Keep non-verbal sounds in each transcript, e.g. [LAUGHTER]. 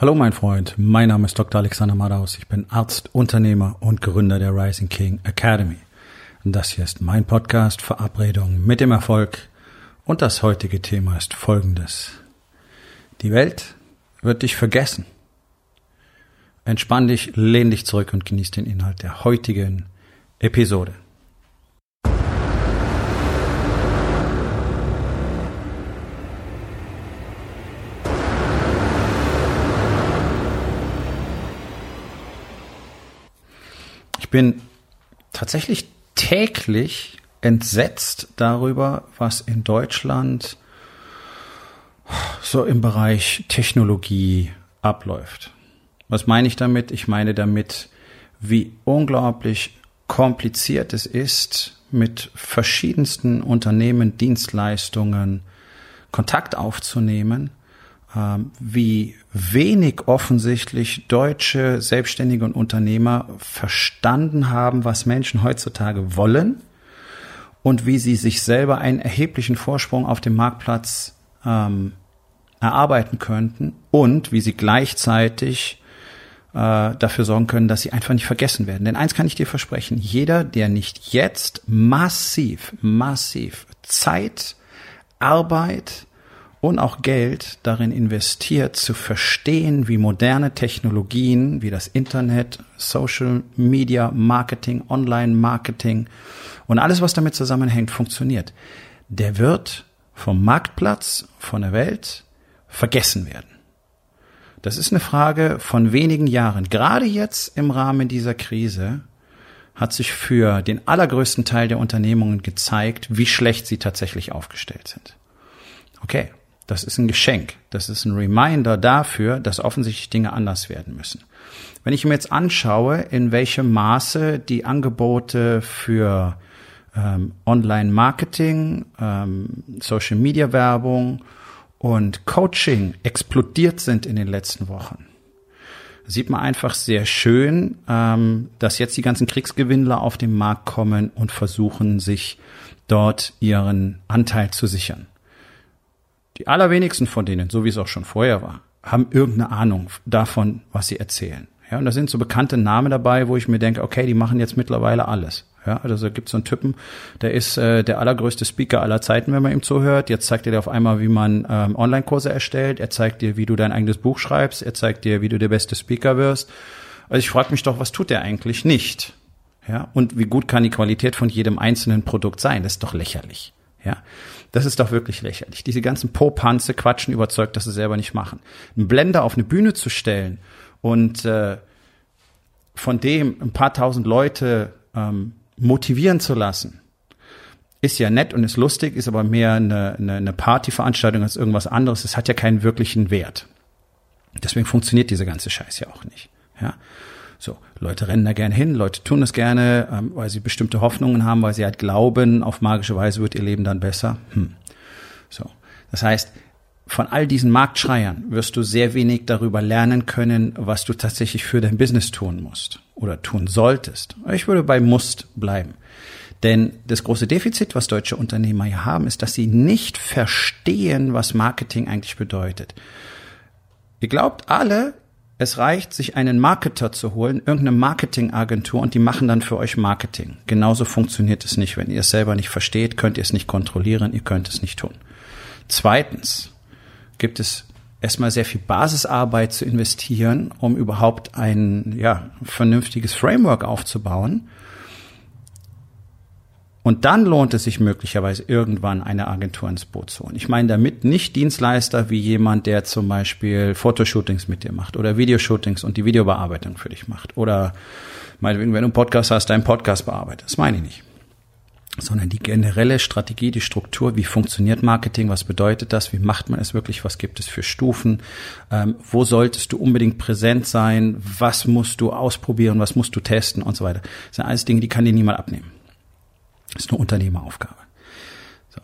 Hallo mein Freund, mein Name ist Dr. Alexander Madaus. Ich bin Arzt, Unternehmer und Gründer der Rising King Academy. Das hier ist mein Podcast Verabredung mit dem Erfolg. Und das heutige Thema ist folgendes. Die Welt wird dich vergessen. Entspann dich, lehn dich zurück und genieß den Inhalt der heutigen Episode. Ich bin tatsächlich täglich entsetzt darüber, was in Deutschland so im Bereich Technologie abläuft. Was meine ich damit? Ich meine damit, wie unglaublich kompliziert es ist, mit verschiedensten Unternehmen, Dienstleistungen Kontakt aufzunehmen wie wenig offensichtlich deutsche Selbstständige und Unternehmer verstanden haben, was Menschen heutzutage wollen und wie sie sich selber einen erheblichen Vorsprung auf dem Marktplatz ähm, erarbeiten könnten und wie sie gleichzeitig äh, dafür sorgen können, dass sie einfach nicht vergessen werden. Denn eins kann ich dir versprechen, jeder, der nicht jetzt massiv, massiv Zeit, Arbeit, und auch Geld darin investiert, zu verstehen, wie moderne Technologien wie das Internet, Social Media Marketing, Online Marketing und alles, was damit zusammenhängt, funktioniert, der wird vom Marktplatz, von der Welt vergessen werden. Das ist eine Frage von wenigen Jahren. Gerade jetzt im Rahmen dieser Krise hat sich für den allergrößten Teil der Unternehmungen gezeigt, wie schlecht sie tatsächlich aufgestellt sind. Okay, das ist ein Geschenk. Das ist ein Reminder dafür, dass offensichtlich Dinge anders werden müssen. Wenn ich mir jetzt anschaue, in welchem Maße die Angebote für ähm, Online-Marketing, ähm, Social-Media-Werbung und Coaching explodiert sind in den letzten Wochen, sieht man einfach sehr schön, ähm, dass jetzt die ganzen Kriegsgewinnler auf den Markt kommen und versuchen, sich dort ihren Anteil zu sichern. Die allerwenigsten von denen, so wie es auch schon vorher war, haben irgendeine Ahnung davon, was sie erzählen. Ja, und da sind so bekannte Namen dabei, wo ich mir denke, okay, die machen jetzt mittlerweile alles. Ja, also gibt so einen Typen, der ist äh, der allergrößte Speaker aller Zeiten, wenn man ihm zuhört. Jetzt zeigt er dir auf einmal, wie man ähm, Online-Kurse erstellt. Er zeigt dir, wie du dein eigenes Buch schreibst. Er zeigt dir, wie du der beste Speaker wirst. Also ich frage mich doch, was tut er eigentlich nicht? Ja, und wie gut kann die Qualität von jedem einzelnen Produkt sein? Das ist doch lächerlich. Ja, das ist doch wirklich lächerlich. Diese ganzen Popanze quatschen überzeugt, dass sie selber nicht machen. Einen Blender auf eine Bühne zu stellen und äh, von dem ein paar tausend Leute ähm, motivieren zu lassen, ist ja nett und ist lustig, ist aber mehr eine, eine, eine Partyveranstaltung als irgendwas anderes. Es hat ja keinen wirklichen Wert. Deswegen funktioniert diese ganze Scheiß ja auch nicht. Ja. So, Leute rennen da gerne hin, Leute tun das gerne, ähm, weil sie bestimmte Hoffnungen haben, weil sie halt glauben, auf magische Weise wird ihr Leben dann besser. Hm. So, das heißt, von all diesen Marktschreiern wirst du sehr wenig darüber lernen können, was du tatsächlich für dein Business tun musst oder tun solltest. Ich würde bei musst bleiben. Denn das große Defizit, was deutsche Unternehmer hier haben, ist, dass sie nicht verstehen, was Marketing eigentlich bedeutet. Ihr glaubt alle, es reicht, sich einen Marketer zu holen, irgendeine Marketingagentur und die machen dann für euch Marketing. Genauso funktioniert es nicht. Wenn ihr es selber nicht versteht, könnt ihr es nicht kontrollieren, ihr könnt es nicht tun. Zweitens gibt es erstmal sehr viel Basisarbeit zu investieren, um überhaupt ein ja, vernünftiges Framework aufzubauen. Und dann lohnt es sich möglicherweise irgendwann eine Agentur ins Boot zu holen. Ich meine damit nicht Dienstleister wie jemand, der zum Beispiel Fotoshootings mit dir macht oder Videoshootings und die Videobearbeitung für dich macht oder meinetwegen, wenn du einen Podcast hast, deinen Podcast bearbeitet. Das meine ich nicht. Sondern die generelle Strategie, die Struktur, wie funktioniert Marketing, was bedeutet das, wie macht man es wirklich, was gibt es für Stufen, ähm, wo solltest du unbedingt präsent sein, was musst du ausprobieren, was musst du testen und so weiter. Das sind alles Dinge, die kann dir niemand abnehmen. Das ist eine Unternehmeraufgabe. So.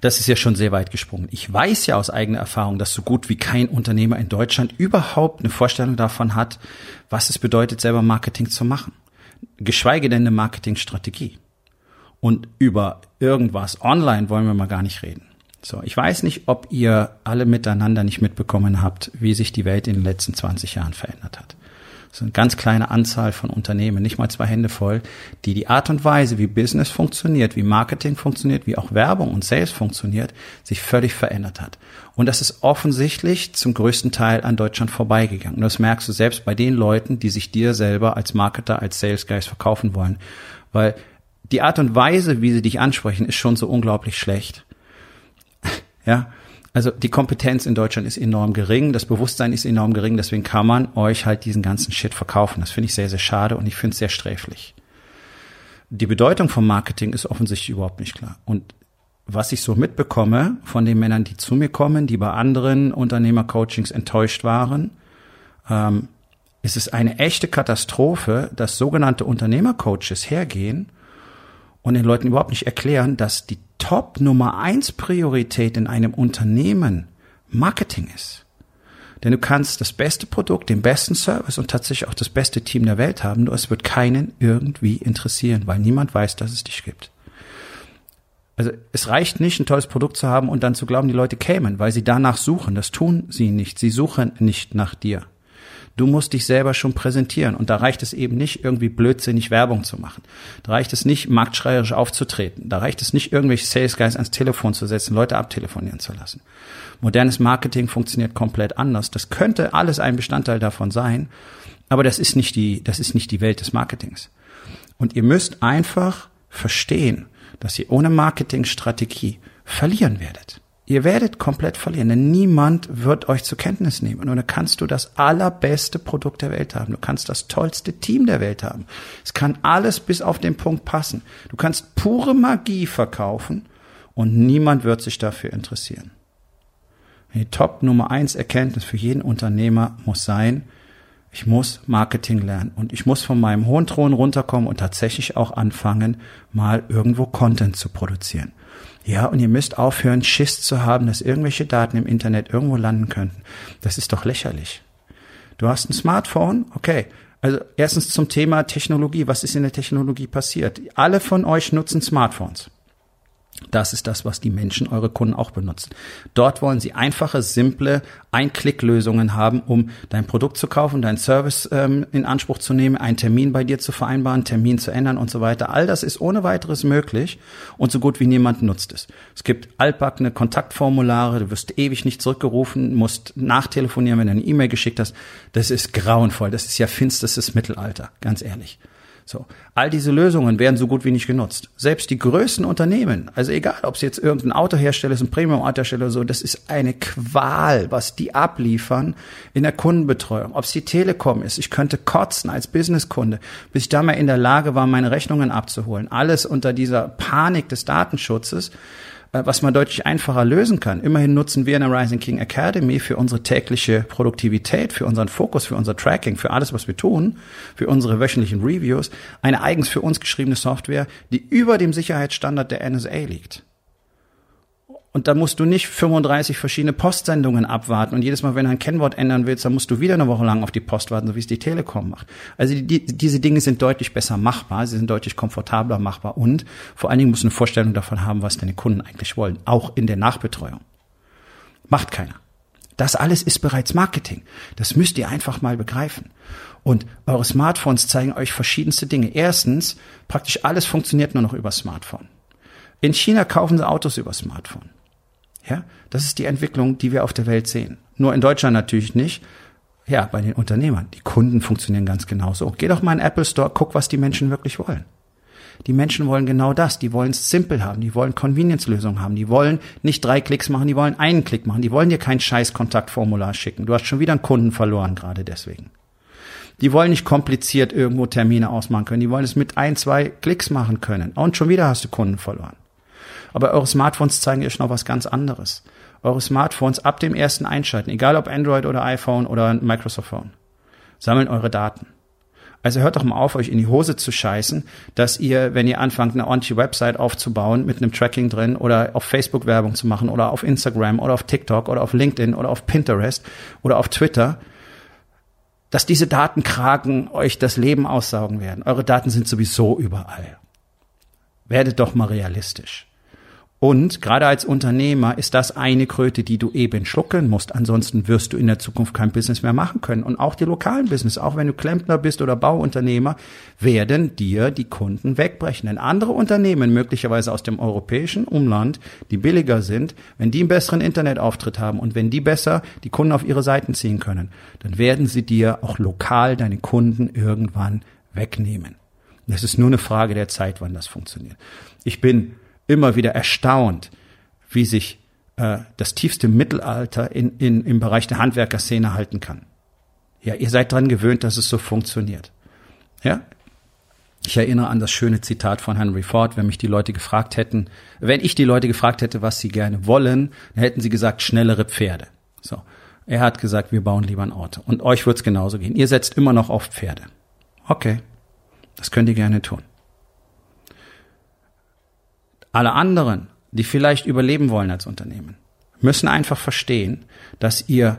Das ist ja schon sehr weit gesprungen. Ich weiß ja aus eigener Erfahrung, dass so gut wie kein Unternehmer in Deutschland überhaupt eine Vorstellung davon hat, was es bedeutet, selber Marketing zu machen. Geschweige denn eine Marketingstrategie. Und über irgendwas online wollen wir mal gar nicht reden. So, ich weiß nicht, ob ihr alle miteinander nicht mitbekommen habt, wie sich die Welt in den letzten 20 Jahren verändert hat. Ist eine ganz kleine Anzahl von Unternehmen, nicht mal zwei Hände voll, die die Art und Weise, wie Business funktioniert, wie Marketing funktioniert, wie auch Werbung und Sales funktioniert, sich völlig verändert hat. Und das ist offensichtlich zum größten Teil an Deutschland vorbeigegangen. Und das merkst du selbst bei den Leuten, die sich dir selber als Marketer, als Sales Guys verkaufen wollen. Weil die Art und Weise, wie sie dich ansprechen, ist schon so unglaublich schlecht. [LAUGHS] ja. Also die Kompetenz in Deutschland ist enorm gering, das Bewusstsein ist enorm gering, deswegen kann man euch halt diesen ganzen Shit verkaufen. Das finde ich sehr, sehr schade und ich finde es sehr sträflich. Die Bedeutung vom Marketing ist offensichtlich überhaupt nicht klar. Und was ich so mitbekomme von den Männern, die zu mir kommen, die bei anderen Unternehmercoachings enttäuscht waren, ähm, ist es eine echte Katastrophe, dass sogenannte Unternehmercoaches hergehen und den Leuten überhaupt nicht erklären, dass die Top Nummer eins Priorität in einem Unternehmen Marketing ist. Denn du kannst das beste Produkt, den besten Service und tatsächlich auch das beste Team der Welt haben, nur es wird keinen irgendwie interessieren, weil niemand weiß, dass es dich gibt. Also es reicht nicht, ein tolles Produkt zu haben und dann zu glauben, die Leute kämen, weil sie danach suchen. Das tun sie nicht. Sie suchen nicht nach dir. Du musst dich selber schon präsentieren. Und da reicht es eben nicht, irgendwie blödsinnig Werbung zu machen. Da reicht es nicht, marktschreierisch aufzutreten. Da reicht es nicht, irgendwelche Sales Guys ans Telefon zu setzen, Leute abtelefonieren zu lassen. Modernes Marketing funktioniert komplett anders. Das könnte alles ein Bestandteil davon sein. Aber das ist nicht die, das ist nicht die Welt des Marketings. Und ihr müsst einfach verstehen, dass ihr ohne Marketingstrategie verlieren werdet. Ihr werdet komplett verlieren, denn niemand wird euch zur Kenntnis nehmen. Und dann kannst du das allerbeste Produkt der Welt haben. Du kannst das tollste Team der Welt haben. Es kann alles bis auf den Punkt passen. Du kannst pure Magie verkaufen und niemand wird sich dafür interessieren. Die Top Nummer eins Erkenntnis für jeden Unternehmer muss sein, ich muss Marketing lernen und ich muss von meinem hohen Thron runterkommen und tatsächlich auch anfangen, mal irgendwo Content zu produzieren. Ja, und ihr müsst aufhören, Schiss zu haben, dass irgendwelche Daten im Internet irgendwo landen könnten. Das ist doch lächerlich. Du hast ein Smartphone, okay. Also erstens zum Thema Technologie. Was ist in der Technologie passiert? Alle von euch nutzen Smartphones. Das ist das, was die Menschen, eure Kunden auch benutzen. Dort wollen sie einfache, simple Ein-Klick-Lösungen haben, um dein Produkt zu kaufen, deinen Service ähm, in Anspruch zu nehmen, einen Termin bei dir zu vereinbaren, Termin zu ändern und so weiter. All das ist ohne weiteres möglich und so gut wie niemand nutzt es. Es gibt altbackene Kontaktformulare, du wirst ewig nicht zurückgerufen, musst nachtelefonieren, wenn du eine E-Mail geschickt hast. Das ist grauenvoll. Das ist ja finsterstes Mittelalter, ganz ehrlich. So. All diese Lösungen werden so gut wie nicht genutzt. Selbst die größten Unternehmen, also egal, ob es jetzt irgendein Autohersteller ist, ein Premium-Autohersteller oder so, das ist eine Qual, was die abliefern in der Kundenbetreuung. Ob es die Telekom ist, ich könnte kotzen als Businesskunde, bis ich da mal in der Lage war, meine Rechnungen abzuholen. Alles unter dieser Panik des Datenschutzes. Äh, was man deutlich einfacher lösen kann. Immerhin nutzen wir in der Rising King Academy für unsere tägliche Produktivität, für unseren Fokus, für unser Tracking, für alles, was wir tun, für unsere wöchentlichen Reviews, eine eigens für uns geschriebene Software, die über dem Sicherheitsstandard der NSA liegt. Und da musst du nicht 35 verschiedene Postsendungen abwarten und jedes Mal, wenn du ein Kennwort ändern willst, dann musst du wieder eine Woche lang auf die Post warten, so wie es die Telekom macht. Also die, diese Dinge sind deutlich besser machbar, sie sind deutlich komfortabler machbar und vor allen Dingen musst du eine Vorstellung davon haben, was deine Kunden eigentlich wollen, auch in der Nachbetreuung. Macht keiner. Das alles ist bereits Marketing. Das müsst ihr einfach mal begreifen. Und eure Smartphones zeigen euch verschiedenste Dinge. Erstens, praktisch alles funktioniert nur noch über Smartphone. In China kaufen sie Autos über Smartphone. Ja, das ist die Entwicklung, die wir auf der Welt sehen. Nur in Deutschland natürlich nicht. Ja, bei den Unternehmern. Die Kunden funktionieren ganz genauso. Geh doch mal in den Apple Store, guck, was die Menschen wirklich wollen. Die Menschen wollen genau das. Die wollen es simpel haben. Die wollen Convenience-Lösungen haben. Die wollen nicht drei Klicks machen. Die wollen einen Klick machen. Die wollen dir kein scheiß Kontaktformular schicken. Du hast schon wieder einen Kunden verloren, gerade deswegen. Die wollen nicht kompliziert irgendwo Termine ausmachen können. Die wollen es mit ein, zwei Klicks machen können. Und schon wieder hast du Kunden verloren. Aber eure Smartphones zeigen euch noch was ganz anderes. Eure Smartphones ab dem ersten Einschalten, egal ob Android oder iPhone oder Microsoft Phone, sammeln eure Daten. Also hört doch mal auf, euch in die Hose zu scheißen, dass ihr, wenn ihr anfangt, eine ordentliche Website aufzubauen mit einem Tracking drin oder auf Facebook Werbung zu machen oder auf Instagram oder auf TikTok oder auf LinkedIn oder auf Pinterest oder auf Twitter, dass diese Datenkraken euch das Leben aussaugen werden. Eure Daten sind sowieso überall. Werdet doch mal realistisch. Und gerade als Unternehmer ist das eine Kröte, die du eben schlucken musst. Ansonsten wirst du in der Zukunft kein Business mehr machen können. Und auch die lokalen Business, auch wenn du Klempner bist oder Bauunternehmer, werden dir die Kunden wegbrechen. Denn andere Unternehmen, möglicherweise aus dem europäischen Umland, die billiger sind, wenn die einen besseren Internetauftritt haben und wenn die besser die Kunden auf ihre Seiten ziehen können, dann werden sie dir auch lokal deine Kunden irgendwann wegnehmen. Es ist nur eine Frage der Zeit, wann das funktioniert. Ich bin immer wieder erstaunt, wie sich äh, das tiefste Mittelalter in, in, im Bereich der Handwerkerszene halten kann. Ja, ihr seid dran gewöhnt, dass es so funktioniert. Ja, ich erinnere an das schöne Zitat von Henry Ford, wenn mich die Leute gefragt hätten, wenn ich die Leute gefragt hätte, was sie gerne wollen, dann hätten sie gesagt, schnellere Pferde. So. Er hat gesagt, wir bauen lieber ein Auto. Und euch wird's genauso gehen. Ihr setzt immer noch auf Pferde. Okay. Das könnt ihr gerne tun. Alle anderen, die vielleicht überleben wollen als Unternehmen, müssen einfach verstehen, dass ihr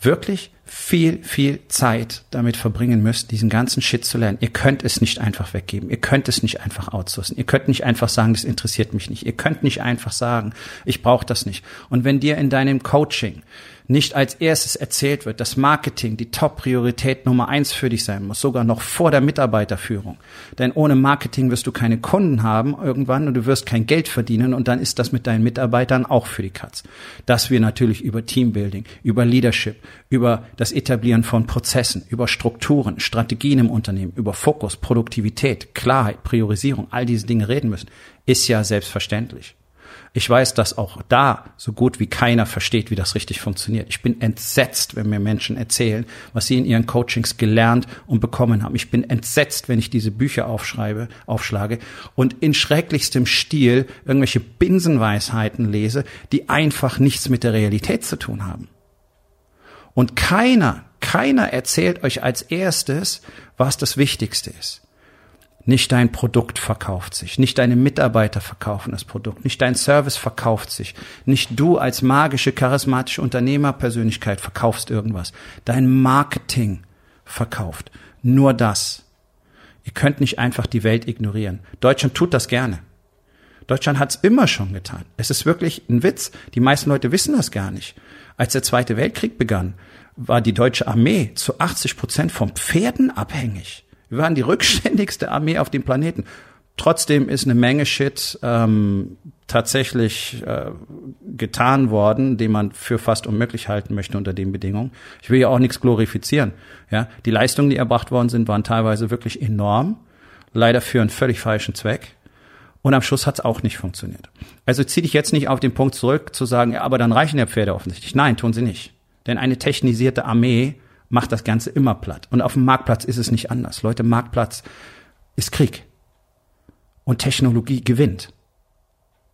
wirklich viel, viel Zeit damit verbringen müsst, diesen ganzen Shit zu lernen. Ihr könnt es nicht einfach weggeben. Ihr könnt es nicht einfach outsourcen. Ihr könnt nicht einfach sagen, das interessiert mich nicht. Ihr könnt nicht einfach sagen, ich brauche das nicht. Und wenn dir in deinem Coaching nicht als erstes erzählt wird, dass Marketing die Top-Priorität Nummer eins für dich sein muss, sogar noch vor der Mitarbeiterführung. Denn ohne Marketing wirst du keine Kunden haben irgendwann und du wirst kein Geld verdienen und dann ist das mit deinen Mitarbeitern auch für die Katz. Dass wir natürlich über Teambuilding, über Leadership, über das Etablieren von Prozessen, über Strukturen, Strategien im Unternehmen, über Fokus, Produktivität, Klarheit, Priorisierung, all diese Dinge reden müssen, ist ja selbstverständlich. Ich weiß, dass auch da so gut wie keiner versteht, wie das richtig funktioniert. Ich bin entsetzt, wenn mir Menschen erzählen, was sie in ihren Coachings gelernt und bekommen haben. Ich bin entsetzt, wenn ich diese Bücher aufschreibe, aufschlage und in schrecklichstem Stil irgendwelche Binsenweisheiten lese, die einfach nichts mit der Realität zu tun haben. Und keiner, keiner erzählt euch als erstes, was das Wichtigste ist. Nicht dein Produkt verkauft sich, nicht deine Mitarbeiter verkaufen das Produkt, nicht dein Service verkauft sich, nicht du als magische, charismatische Unternehmerpersönlichkeit verkaufst irgendwas. Dein Marketing verkauft. Nur das. Ihr könnt nicht einfach die Welt ignorieren. Deutschland tut das gerne. Deutschland hat es immer schon getan. Es ist wirklich ein Witz. Die meisten Leute wissen das gar nicht. Als der Zweite Weltkrieg begann, war die deutsche Armee zu 80 Prozent vom Pferden abhängig. Wir waren die [LAUGHS] rückständigste Armee auf dem Planeten. Trotzdem ist eine Menge Shit ähm, tatsächlich äh, getan worden, den man für fast unmöglich halten möchte unter den Bedingungen. Ich will ja auch nichts glorifizieren. Ja, die Leistungen, die erbracht worden sind, waren teilweise wirklich enorm, leider für einen völlig falschen Zweck. Und am Schluss hat es auch nicht funktioniert. Also zieh dich jetzt nicht auf den Punkt zurück, zu sagen, ja, aber dann reichen ja Pferde offensichtlich. Nein, tun sie nicht. Denn eine technisierte Armee macht das Ganze immer platt. Und auf dem Marktplatz ist es nicht anders. Leute, Marktplatz ist Krieg. Und Technologie gewinnt.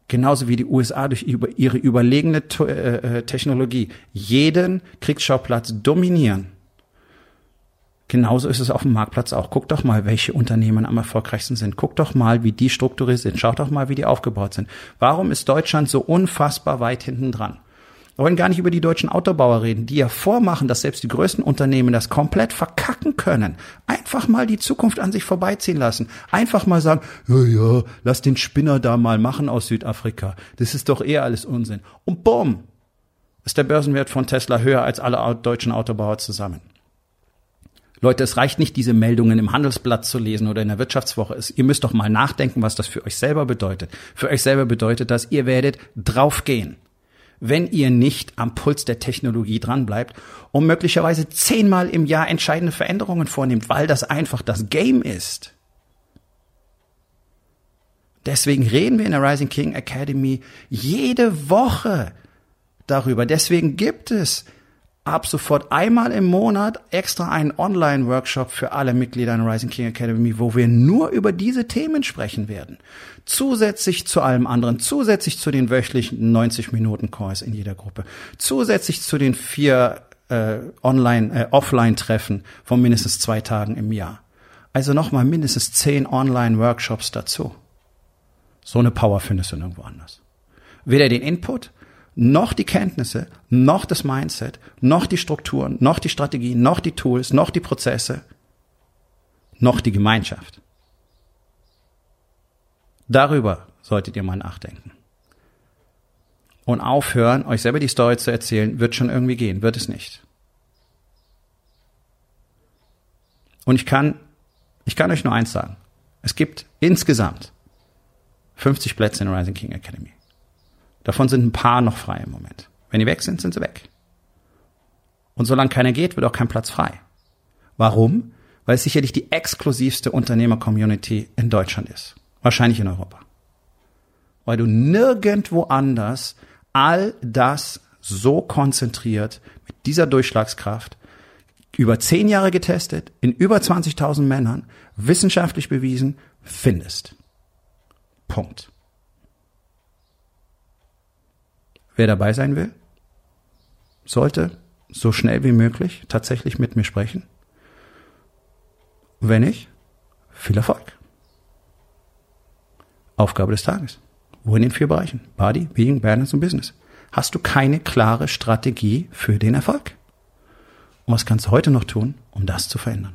Genauso wie die USA durch ihre überlegene äh, äh, Technologie jeden Kriegsschauplatz dominieren. Genauso ist es auf dem Marktplatz auch. Guck doch mal, welche Unternehmen am erfolgreichsten sind. Guck doch mal, wie die strukturiert sind. Schaut doch mal, wie die aufgebaut sind. Warum ist Deutschland so unfassbar weit hinten dran? Wir wollen gar nicht über die deutschen Autobauer reden, die ja vormachen, dass selbst die größten Unternehmen das komplett verkacken können. Einfach mal die Zukunft an sich vorbeiziehen lassen. Einfach mal sagen, ja, ja, lass den Spinner da mal machen aus Südafrika. Das ist doch eher alles Unsinn. Und bumm, ist der Börsenwert von Tesla höher als alle deutschen Autobauer zusammen. Leute, es reicht nicht, diese Meldungen im Handelsblatt zu lesen oder in der Wirtschaftswoche. Ihr müsst doch mal nachdenken, was das für euch selber bedeutet. Für euch selber bedeutet das, ihr werdet draufgehen wenn ihr nicht am Puls der Technologie dranbleibt und möglicherweise zehnmal im Jahr entscheidende Veränderungen vornimmt, weil das einfach das Game ist. Deswegen reden wir in der Rising King Academy jede Woche darüber. Deswegen gibt es ab sofort einmal im Monat extra einen Online-Workshop für alle Mitglieder der Rising King Academy, wo wir nur über diese Themen sprechen werden. Zusätzlich zu allem anderen, zusätzlich zu den wöchentlichen 90 Minuten Calls in jeder Gruppe, zusätzlich zu den vier äh, Online, äh, Offline-Treffen von mindestens zwei Tagen im Jahr. Also nochmal mindestens zehn Online-Workshops dazu. So eine Power findest du nirgendwo anders. Weder den Input, noch die Kenntnisse, noch das Mindset, noch die Strukturen, noch die Strategien, noch die Tools, noch die Prozesse, noch die Gemeinschaft. Darüber solltet ihr mal nachdenken. und aufhören, euch selber die Story zu erzählen, wird schon irgendwie gehen, wird es nicht. Und ich kann, ich kann euch nur eins sagen. Es gibt insgesamt 50 Plätze in der Rising King Academy. Davon sind ein paar noch frei im Moment. Wenn die weg sind, sind sie weg. Und solange keiner geht, wird auch kein Platz frei. Warum? Weil es sicherlich die exklusivste Unternehmer-Community in Deutschland ist. Wahrscheinlich in Europa. Weil du nirgendwo anders all das so konzentriert, mit dieser Durchschlagskraft, über zehn Jahre getestet, in über 20.000 Männern, wissenschaftlich bewiesen, findest. Punkt. Wer dabei sein will, sollte so schnell wie möglich tatsächlich mit mir sprechen. Wenn nicht, viel Erfolg. Aufgabe des Tages. Wo in den vier Bereichen? Body, Being, Balance und Business. Hast du keine klare Strategie für den Erfolg? Und was kannst du heute noch tun, um das zu verändern?